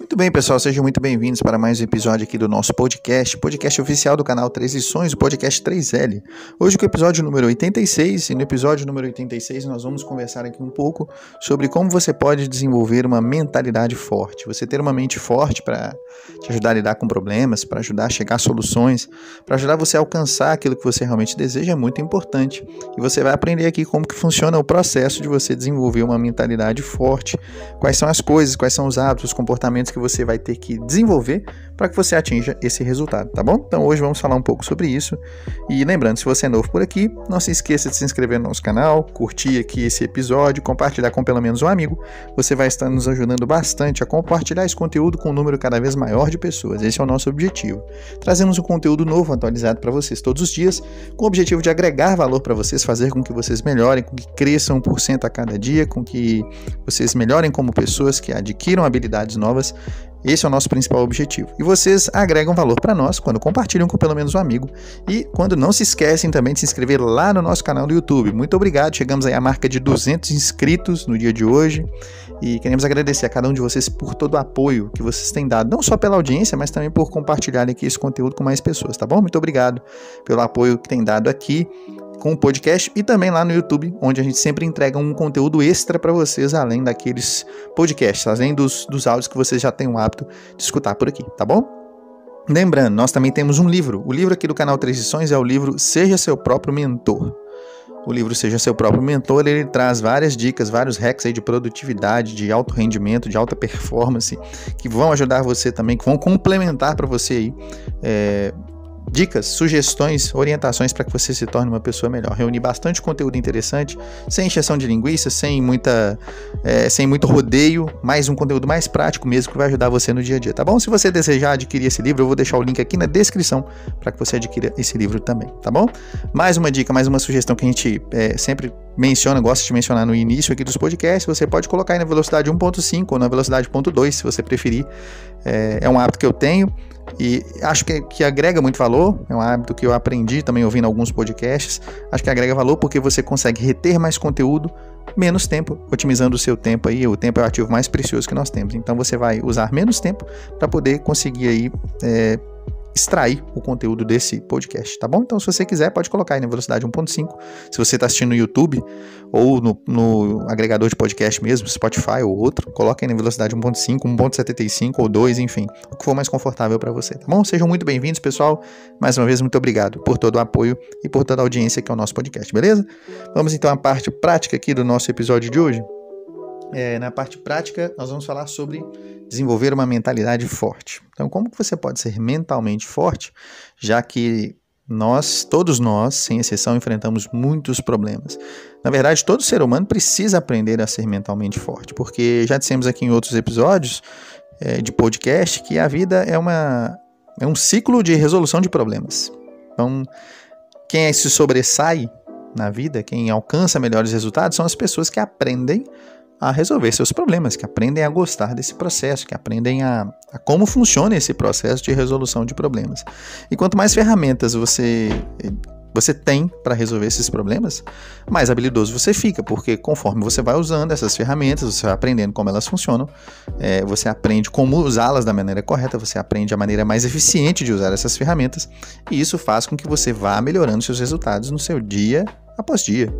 Muito bem, pessoal, sejam muito bem-vindos para mais um episódio aqui do nosso podcast, podcast oficial do canal Três Lições, o podcast 3L. Hoje com o episódio número 86, e no episódio número 86 nós vamos conversar aqui um pouco sobre como você pode desenvolver uma mentalidade forte. Você ter uma mente forte para te ajudar a lidar com problemas, para ajudar a chegar a soluções, para ajudar você a alcançar aquilo que você realmente deseja é muito importante. E você vai aprender aqui como que funciona o processo de você desenvolver uma mentalidade forte, quais são as coisas, quais são os hábitos, os comportamentos que você vai ter que desenvolver para que você atinja esse resultado, tá bom? Então hoje vamos falar um pouco sobre isso. E lembrando, se você é novo por aqui, não se esqueça de se inscrever no nosso canal, curtir aqui esse episódio, compartilhar com pelo menos um amigo. Você vai estar nos ajudando bastante a compartilhar esse conteúdo com um número cada vez maior de pessoas. Esse é o nosso objetivo. Trazemos um conteúdo novo, atualizado para vocês todos os dias, com o objetivo de agregar valor para vocês, fazer com que vocês melhorem, com que cresçam 1% a cada dia, com que vocês melhorem como pessoas, que adquiram habilidades novas esse é o nosso principal objetivo. E vocês agregam valor para nós quando compartilham com pelo menos um amigo e quando não se esquecem também de se inscrever lá no nosso canal do YouTube. Muito obrigado, chegamos aí à marca de 200 inscritos no dia de hoje e queremos agradecer a cada um de vocês por todo o apoio que vocês têm dado, não só pela audiência, mas também por compartilharem aqui esse conteúdo com mais pessoas, tá bom? Muito obrigado pelo apoio que tem dado aqui com o podcast e também lá no YouTube, onde a gente sempre entrega um conteúdo extra para vocês, além daqueles podcasts, além dos, dos áudios que vocês já têm o hábito de escutar por aqui, tá bom? Lembrando, nós também temos um livro. O livro aqui do canal Transições é o livro Seja Seu Próprio Mentor. O livro Seja Seu Próprio Mentor, ele traz várias dicas, vários hacks aí de produtividade, de alto rendimento, de alta performance, que vão ajudar você também, que vão complementar para você aí é, dicas, sugestões, orientações para que você se torne uma pessoa melhor. Reunir bastante conteúdo interessante, sem encheção de linguiça, sem muita, é, sem muito rodeio, mais um conteúdo mais prático mesmo que vai ajudar você no dia a dia, tá bom? Se você desejar adquirir esse livro, eu vou deixar o link aqui na descrição para que você adquira esse livro também, tá bom? Mais uma dica, mais uma sugestão que a gente é, sempre menciona, gosta de mencionar no início aqui dos podcasts, você pode colocar aí na velocidade 1.5 ou na velocidade 1.2, se você preferir. É, é um hábito que eu tenho e acho que, que agrega muito valor, é um hábito que eu aprendi também ouvindo alguns podcasts. Acho que agrega valor porque você consegue reter mais conteúdo, menos tempo, otimizando o seu tempo aí. O tempo é o ativo mais precioso que nós temos. Então você vai usar menos tempo para poder conseguir aí é, extrair o conteúdo desse podcast, tá bom? Então, se você quiser, pode colocar aí na velocidade 1.5. Se você está assistindo no YouTube ou no, no, agregador de podcast mesmo, Spotify ou outro, coloque aí na velocidade 1.5, 1.75 ou 2, enfim, o que for mais confortável para você, tá bom? Sejam muito bem-vindos, pessoal. Mais uma vez, muito obrigado por todo o apoio e por toda a audiência que é o nosso podcast, beleza? Vamos então à parte prática aqui do nosso episódio de hoje. É, na parte prática, nós vamos falar sobre desenvolver uma mentalidade forte. Então, como que você pode ser mentalmente forte, já que nós, todos nós, sem exceção, enfrentamos muitos problemas. Na verdade, todo ser humano precisa aprender a ser mentalmente forte, porque já dissemos aqui em outros episódios é, de podcast que a vida é, uma, é um ciclo de resolução de problemas. Então, quem se sobressai na vida, quem alcança melhores resultados, são as pessoas que aprendem a resolver seus problemas, que aprendem a gostar desse processo, que aprendem a, a como funciona esse processo de resolução de problemas. E quanto mais ferramentas você você tem para resolver esses problemas, mais habilidoso você fica, porque conforme você vai usando essas ferramentas, você vai aprendendo como elas funcionam, é, você aprende como usá-las da maneira correta, você aprende a maneira mais eficiente de usar essas ferramentas, e isso faz com que você vá melhorando seus resultados no seu dia após dia.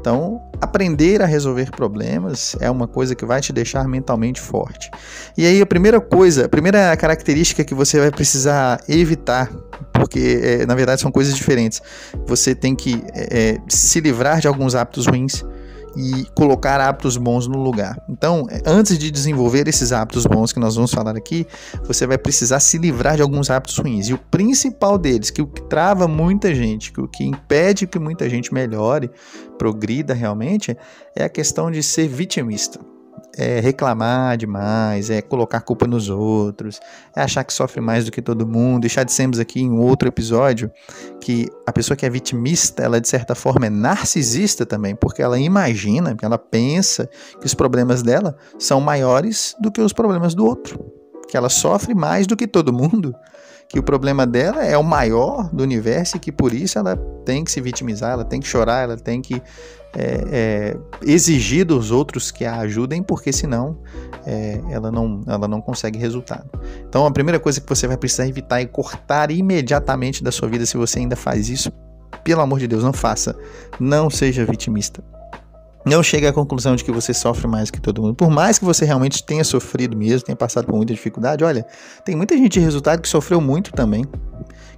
Então, aprender a resolver problemas é uma coisa que vai te deixar mentalmente forte. E aí, a primeira coisa, a primeira característica que você vai precisar evitar, porque é, na verdade são coisas diferentes, você tem que é, se livrar de alguns hábitos ruins e colocar hábitos bons no lugar. Então, antes de desenvolver esses hábitos bons que nós vamos falar aqui, você vai precisar se livrar de alguns hábitos ruins. E o principal deles, que o que trava muita gente, que o que impede que muita gente melhore, progrida realmente, é a questão de ser vitimista é reclamar demais, é colocar culpa nos outros, é achar que sofre mais do que todo mundo. E já dissemos aqui em outro episódio que a pessoa que é vitimista, ela de certa forma é narcisista também, porque ela imagina, ela pensa que os problemas dela são maiores do que os problemas do outro, que ela sofre mais do que todo mundo, que o problema dela é o maior do universo e que por isso ela tem que se vitimizar, ela tem que chorar, ela tem que é, é, exigir dos outros que a ajudem, porque senão é, ela, não, ela não consegue resultado. Então a primeira coisa que você vai precisar evitar é cortar imediatamente da sua vida se você ainda faz isso. Pelo amor de Deus, não faça. Não seja vitimista. Não chegue à conclusão de que você sofre mais que todo mundo. Por mais que você realmente tenha sofrido mesmo, tenha passado por muita dificuldade, olha, tem muita gente de resultado que sofreu muito também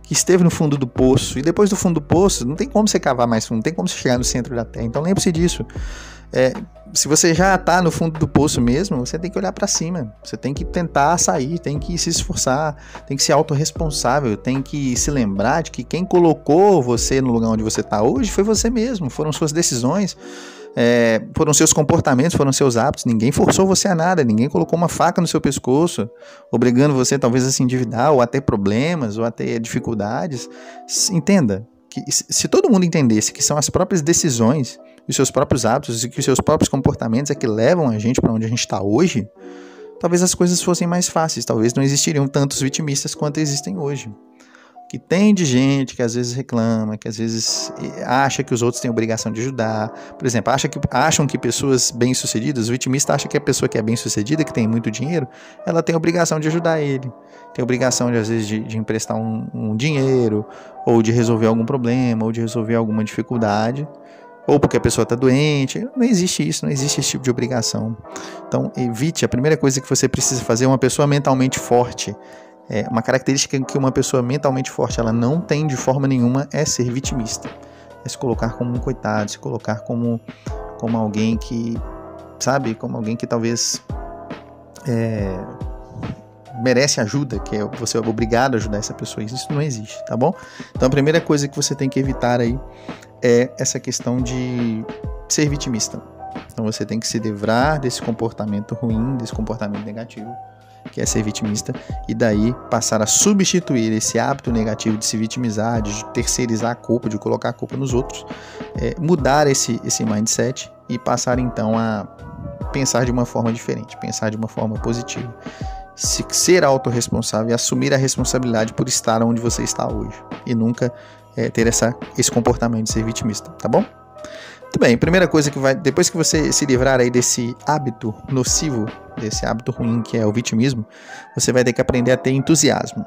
que esteve no fundo do poço, e depois do fundo do poço, não tem como você cavar mais fundo, não tem como você chegar no centro da Terra. Então lembre-se disso. É, se você já está no fundo do poço mesmo, você tem que olhar para cima. Você tem que tentar sair, tem que se esforçar, tem que ser autorresponsável, tem que se lembrar de que quem colocou você no lugar onde você está hoje foi você mesmo, foram suas decisões é, foram seus comportamentos, foram seus hábitos. Ninguém forçou você a nada, ninguém colocou uma faca no seu pescoço, obrigando você talvez a se endividar, ou a ter problemas, ou a ter dificuldades. Entenda que se todo mundo entendesse que são as próprias decisões, os seus próprios hábitos e que os seus próprios comportamentos é que levam a gente para onde a gente está hoje, talvez as coisas fossem mais fáceis, talvez não existiriam tantos vitimistas quanto existem hoje que tem de gente que às vezes reclama, que às vezes acha que os outros têm obrigação de ajudar. Por exemplo, acha que, acham que pessoas bem-sucedidas, o vitimista acha que a pessoa que é bem-sucedida, que tem muito dinheiro, ela tem obrigação de ajudar ele. Tem obrigação, de, às vezes, de, de emprestar um, um dinheiro, ou de resolver algum problema, ou de resolver alguma dificuldade ou porque a pessoa está doente. Não existe isso, não existe esse tipo de obrigação. Então, evite. A primeira coisa que você precisa fazer é uma pessoa mentalmente forte. É, uma característica que uma pessoa mentalmente forte ela não tem de forma nenhuma é ser vitimista. É se colocar como um coitado, se colocar como, como alguém que, sabe, como alguém que talvez é, merece ajuda, que é você é obrigado a ajudar essa pessoa. Isso não existe, tá bom? Então a primeira coisa que você tem que evitar aí é essa questão de ser vitimista. Então você tem que se livrar desse comportamento ruim, desse comportamento negativo que é ser vitimista, e daí passar a substituir esse hábito negativo de se vitimizar, de terceirizar a culpa, de colocar a culpa nos outros, é, mudar esse, esse mindset e passar então a pensar de uma forma diferente, pensar de uma forma positiva. Se, ser autorresponsável e assumir a responsabilidade por estar onde você está hoje e nunca é, ter essa, esse comportamento de ser vitimista, tá bom? Muito bem, primeira coisa que vai. Depois que você se livrar aí desse hábito nocivo, desse hábito ruim que é o vitimismo, você vai ter que aprender a ter entusiasmo.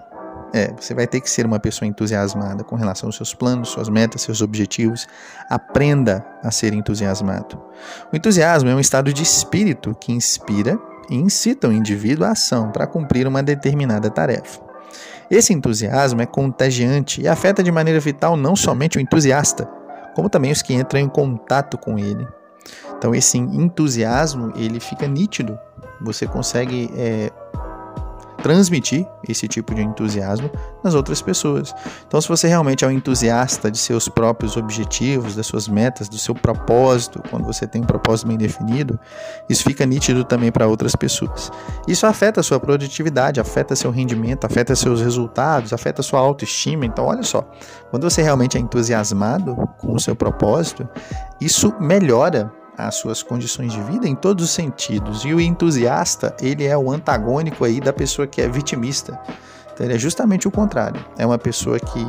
É, você vai ter que ser uma pessoa entusiasmada com relação aos seus planos, suas metas, seus objetivos. Aprenda a ser entusiasmado. O entusiasmo é um estado de espírito que inspira e incita o indivíduo à ação para cumprir uma determinada tarefa. Esse entusiasmo é contagiante e afeta de maneira vital não somente o entusiasta, como também os que entram em contato com ele. Então esse entusiasmo ele fica nítido. Você consegue é, transmitir esse tipo de entusiasmo nas outras pessoas. Então, se você realmente é um entusiasta de seus próprios objetivos, das suas metas, do seu propósito, quando você tem um propósito bem definido, isso fica nítido também para outras pessoas. Isso afeta a sua produtividade, afeta seu rendimento, afeta seus resultados, afeta sua autoestima. Então, olha só, quando você realmente é entusiasmado com o seu propósito, isso melhora as suas condições de vida em todos os sentidos. E o entusiasta, ele é o antagônico aí da pessoa que é vitimista. Então ele é justamente o contrário. É uma pessoa que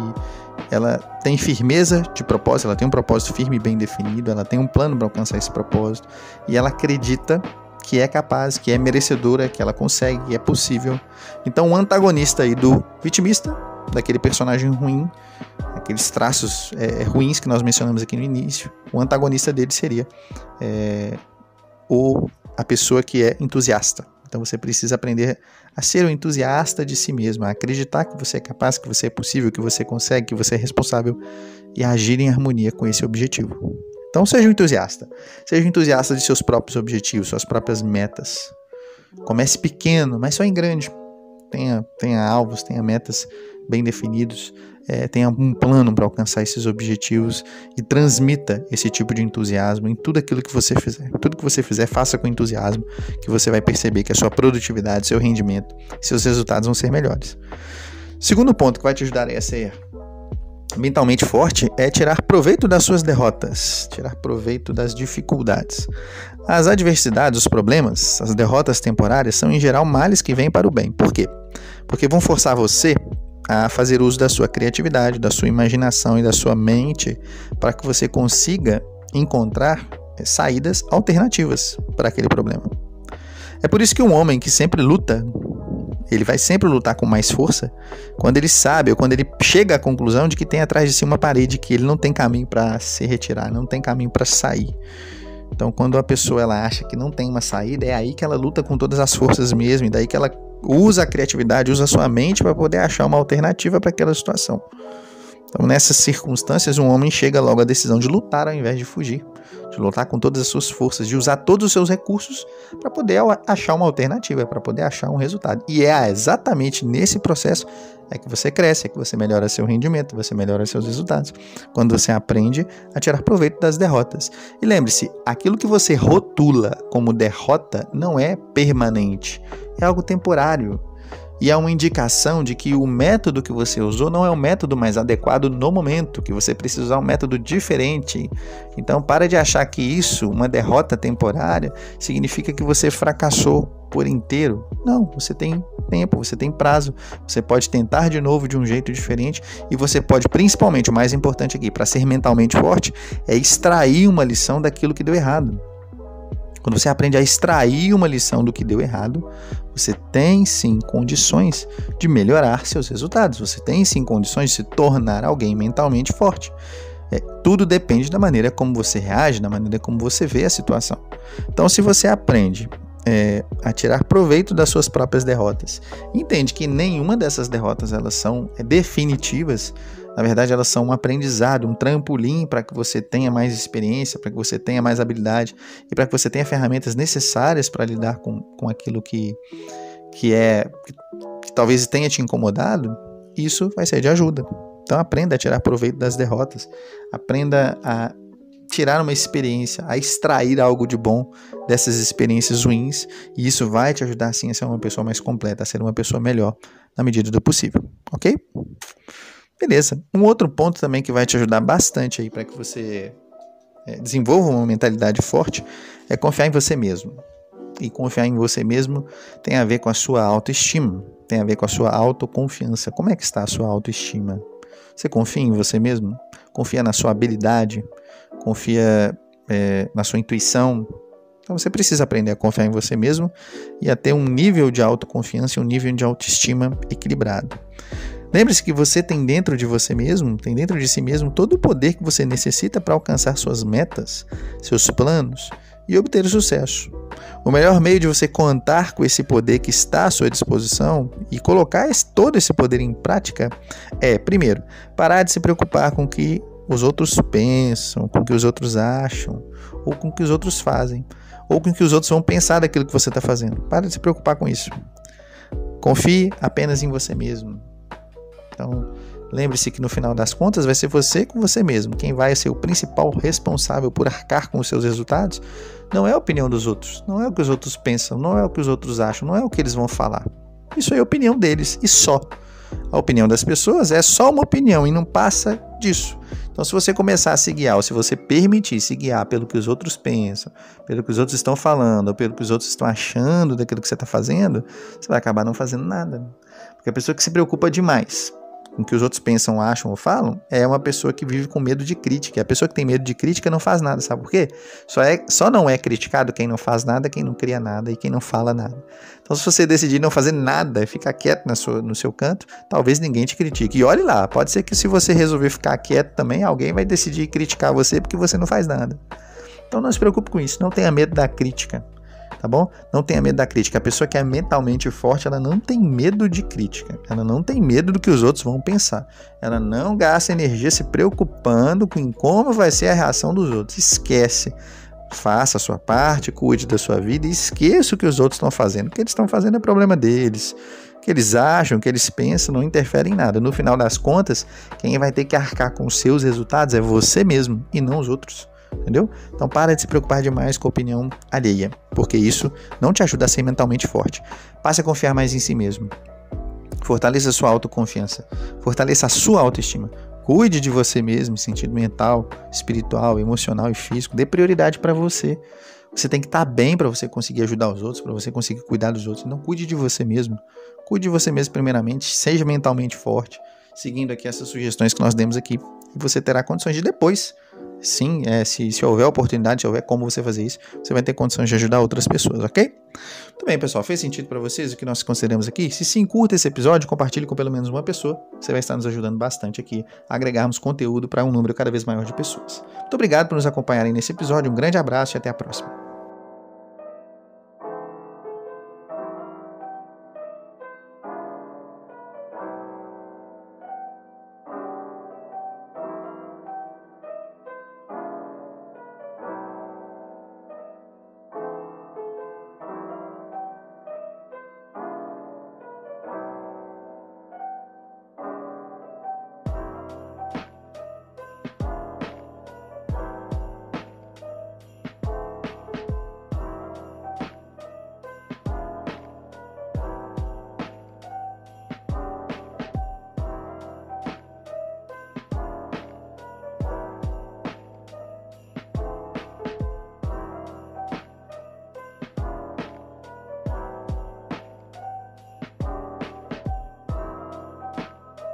ela tem firmeza de propósito, ela tem um propósito firme e bem definido, ela tem um plano para alcançar esse propósito e ela acredita que é capaz, que é merecedora, que ela consegue, que é possível. Então o antagonista aí do vitimista, daquele personagem ruim, aqueles traços é, ruins que nós mencionamos aqui no início, o antagonista dele seria é, o, a pessoa que é entusiasta. Então você precisa aprender a ser um entusiasta de si mesmo, a acreditar que você é capaz, que você é possível, que você consegue, que você é responsável e agir em harmonia com esse objetivo. Então seja um entusiasta. Seja um entusiasta de seus próprios objetivos, suas próprias metas. Comece pequeno, mas só em grande. Tenha, tenha alvos, tenha metas bem definidos, é, tenha um plano para alcançar esses objetivos e transmita esse tipo de entusiasmo em tudo aquilo que você fizer. Tudo que você fizer, faça com entusiasmo, que você vai perceber que a sua produtividade, seu rendimento, seus resultados vão ser melhores. Segundo ponto que vai te ajudar a ser mentalmente forte é tirar proveito das suas derrotas, tirar proveito das dificuldades. As adversidades, os problemas, as derrotas temporárias são em geral males que vêm para o bem. Por quê? Porque vão forçar você a fazer uso da sua criatividade, da sua imaginação e da sua mente para que você consiga encontrar eh, saídas alternativas para aquele problema. É por isso que um homem que sempre luta, ele vai sempre lutar com mais força quando ele sabe ou quando ele chega à conclusão de que tem atrás de si uma parede que ele não tem caminho para se retirar, não tem caminho para sair. Então, quando a pessoa ela acha que não tem uma saída, é aí que ela luta com todas as forças mesmo, e daí que ela usa a criatividade, usa a sua mente para poder achar uma alternativa para aquela situação. Então, nessas circunstâncias, um homem chega logo à decisão de lutar ao invés de fugir, de lutar com todas as suas forças, de usar todos os seus recursos para poder achar uma alternativa, para poder achar um resultado. E é exatamente nesse processo é que você cresce, é que você melhora seu rendimento, você melhora seus resultados. Quando você aprende a tirar proveito das derrotas. E lembre-se, aquilo que você rotula como derrota não é permanente, é algo temporário e é uma indicação de que o método que você usou não é o método mais adequado no momento, que você precisa usar um método diferente. Então, para de achar que isso, uma derrota temporária, significa que você fracassou por inteiro. Não, você tem tempo, você tem prazo, você pode tentar de novo de um jeito diferente e você pode, principalmente, o mais importante aqui, para ser mentalmente forte, é extrair uma lição daquilo que deu errado. Quando você aprende a extrair uma lição do que deu errado, você tem sim condições de melhorar seus resultados. Você tem sim condições de se tornar alguém mentalmente forte. É, tudo depende da maneira como você reage, da maneira como você vê a situação. Então, se você aprende é, a tirar proveito das suas próprias derrotas, entende que nenhuma dessas derrotas elas são é, definitivas, na verdade, elas são um aprendizado, um trampolim para que você tenha mais experiência, para que você tenha mais habilidade e para que você tenha ferramentas necessárias para lidar com, com aquilo que, que é que, que talvez tenha te incomodado. Isso vai ser de ajuda. Então aprenda a tirar proveito das derrotas, aprenda a tirar uma experiência, a extrair algo de bom dessas experiências ruins, e isso vai te ajudar sim a ser uma pessoa mais completa, a ser uma pessoa melhor na medida do possível, ok? Beleza. Um outro ponto também que vai te ajudar bastante aí para que você é, desenvolva uma mentalidade forte é confiar em você mesmo. E confiar em você mesmo tem a ver com a sua autoestima, tem a ver com a sua autoconfiança. Como é que está a sua autoestima? Você confia em você mesmo? Confia na sua habilidade? Confia é, na sua intuição? Então você precisa aprender a confiar em você mesmo e a ter um nível de autoconfiança e um nível de autoestima equilibrado. Lembre-se que você tem dentro de você mesmo, tem dentro de si mesmo todo o poder que você necessita para alcançar suas metas, seus planos e obter sucesso. O melhor meio de você contar com esse poder que está à sua disposição e colocar esse, todo esse poder em prática é, primeiro, parar de se preocupar com o que os outros pensam, com o que os outros acham, ou com o que os outros fazem, ou com o que os outros vão pensar daquilo que você está fazendo. Para de se preocupar com isso. Confie apenas em você mesmo. Então, lembre-se que no final das contas vai ser você com você mesmo. Quem vai ser o principal responsável por arcar com os seus resultados não é a opinião dos outros, não é o que os outros pensam, não é o que os outros acham, não é o que eles vão falar. Isso é a opinião deles e só. A opinião das pessoas é só uma opinião e não passa disso. Então, se você começar a se guiar, ou se você permitir se guiar pelo que os outros pensam, pelo que os outros estão falando, ou pelo que os outros estão achando daquilo que você está fazendo, você vai acabar não fazendo nada. Porque a pessoa que se preocupa demais com o que os outros pensam, acham ou falam, é uma pessoa que vive com medo de crítica. E a pessoa que tem medo de crítica não faz nada, sabe por quê? Só, é, só não é criticado quem não faz nada, quem não cria nada e quem não fala nada. Então, se você decidir não fazer nada, ficar quieto na sua, no seu canto, talvez ninguém te critique. E olhe lá, pode ser que se você resolver ficar quieto também, alguém vai decidir criticar você porque você não faz nada. Então não se preocupe com isso, não tenha medo da crítica tá bom? Não tenha medo da crítica. A pessoa que é mentalmente forte, ela não tem medo de crítica. Ela não tem medo do que os outros vão pensar. Ela não gasta energia se preocupando com como vai ser a reação dos outros. Esquece. Faça a sua parte, cuide da sua vida e esqueça o que os outros estão fazendo. O que eles estão fazendo é problema deles. O que eles acham, o que eles pensam, não interfere em nada. No final das contas, quem vai ter que arcar com seus resultados é você mesmo e não os outros entendeu? Então para de se preocupar demais com a opinião alheia, porque isso não te ajuda a ser mentalmente forte. Passe a confiar mais em si mesmo. Fortaleça a sua autoconfiança, fortaleça a sua autoestima. Cuide de você mesmo, sentido mental, espiritual, emocional e físico. Dê prioridade para você. Você tem que estar tá bem para você conseguir ajudar os outros, para você conseguir cuidar dos outros. Então, cuide de você mesmo. cuide de você mesmo primeiramente, seja mentalmente forte, seguindo aqui essas sugestões que nós demos aqui, e você terá condições de depois sim, é, se, se houver oportunidade, se houver como você fazer isso, você vai ter condições de ajudar outras pessoas, ok? Muito bem, pessoal, fez sentido para vocês o que nós consideramos aqui? Se sim, curta esse episódio, compartilhe com pelo menos uma pessoa, você vai estar nos ajudando bastante aqui a agregarmos conteúdo para um número cada vez maior de pessoas. Muito obrigado por nos acompanharem nesse episódio, um grande abraço e até a próxima.